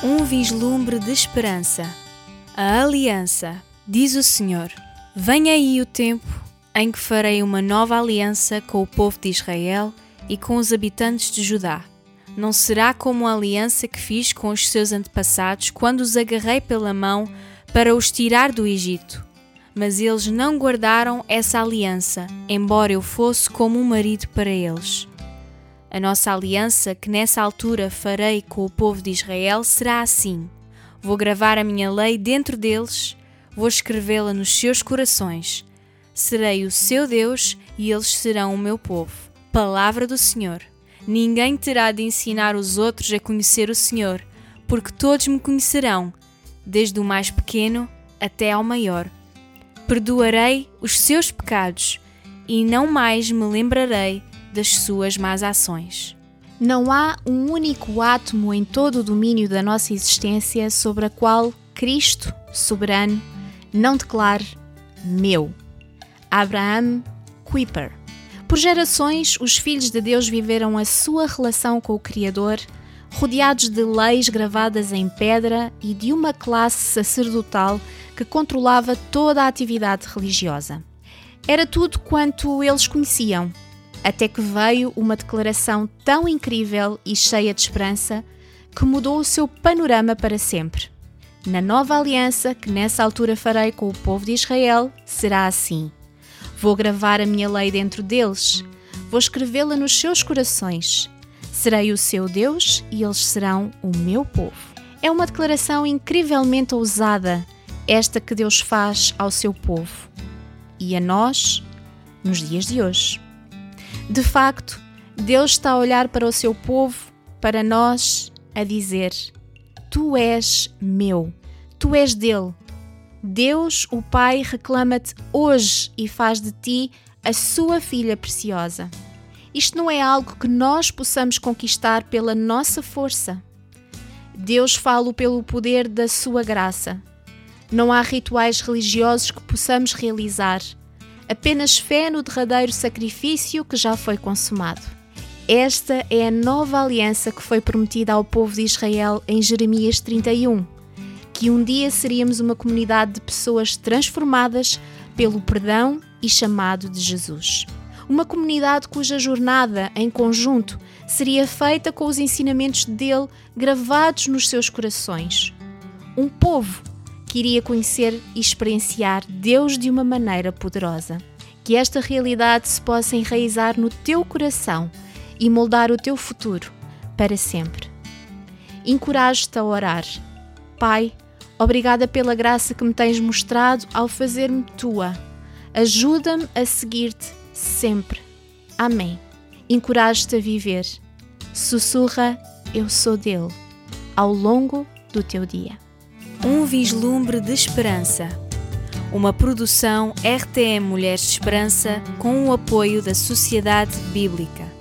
Um vislumbre de esperança. A aliança, diz o Senhor. Vem aí o tempo em que farei uma nova aliança com o povo de Israel e com os habitantes de Judá. Não será como a aliança que fiz com os seus antepassados quando os agarrei pela mão para os tirar do Egito. Mas eles não guardaram essa aliança, embora eu fosse como um marido para eles. A nossa aliança, que nessa altura farei com o povo de Israel, será assim: vou gravar a minha lei dentro deles, vou escrevê-la nos seus corações. Serei o seu Deus e eles serão o meu povo. Palavra do Senhor. Ninguém terá de ensinar os outros a conhecer o Senhor, porque todos me conhecerão, desde o mais pequeno até ao maior. Perdoarei os seus pecados e não mais me lembrarei das suas más ações. Não há um único átomo em todo o domínio da nossa existência sobre a qual Cristo, soberano, não declare meu. Abraham Kuyper. Por gerações, os filhos de Deus viveram a sua relação com o Criador, rodeados de leis gravadas em pedra e de uma classe sacerdotal que controlava toda a atividade religiosa. Era tudo quanto eles conheciam, até que veio uma declaração tão incrível e cheia de esperança que mudou o seu panorama para sempre. Na nova aliança que nessa altura farei com o povo de Israel, será assim: Vou gravar a minha lei dentro deles, vou escrevê-la nos seus corações. Serei o seu Deus e eles serão o meu povo. É uma declaração incrivelmente ousada, esta que Deus faz ao seu povo e a nós nos dias de hoje. De facto, Deus está a olhar para o seu povo, para nós, a dizer: Tu és meu, tu és dele. Deus, o Pai, reclama-te hoje e faz de ti a sua filha preciosa. Isto não é algo que nós possamos conquistar pela nossa força. Deus fala pelo poder da sua graça. Não há rituais religiosos que possamos realizar apenas fé no derradeiro sacrifício que já foi consumado. Esta é a nova aliança que foi prometida ao povo de Israel em Jeremias 31, que um dia seríamos uma comunidade de pessoas transformadas pelo perdão e chamado de Jesus. Uma comunidade cuja jornada em conjunto seria feita com os ensinamentos dele gravados nos seus corações. Um povo que iria conhecer e experienciar Deus de uma maneira poderosa. Que esta realidade se possa enraizar no teu coração e moldar o teu futuro para sempre. Encorajo-te a orar. Pai, obrigada pela graça que me tens mostrado ao fazer-me tua. Ajuda-me a seguir-te sempre. Amém. Encorajo-te a viver. Sussurra, eu sou dele, ao longo do teu dia. Um vislumbre de esperança. Uma produção RTM Mulheres de Esperança com o apoio da Sociedade Bíblica.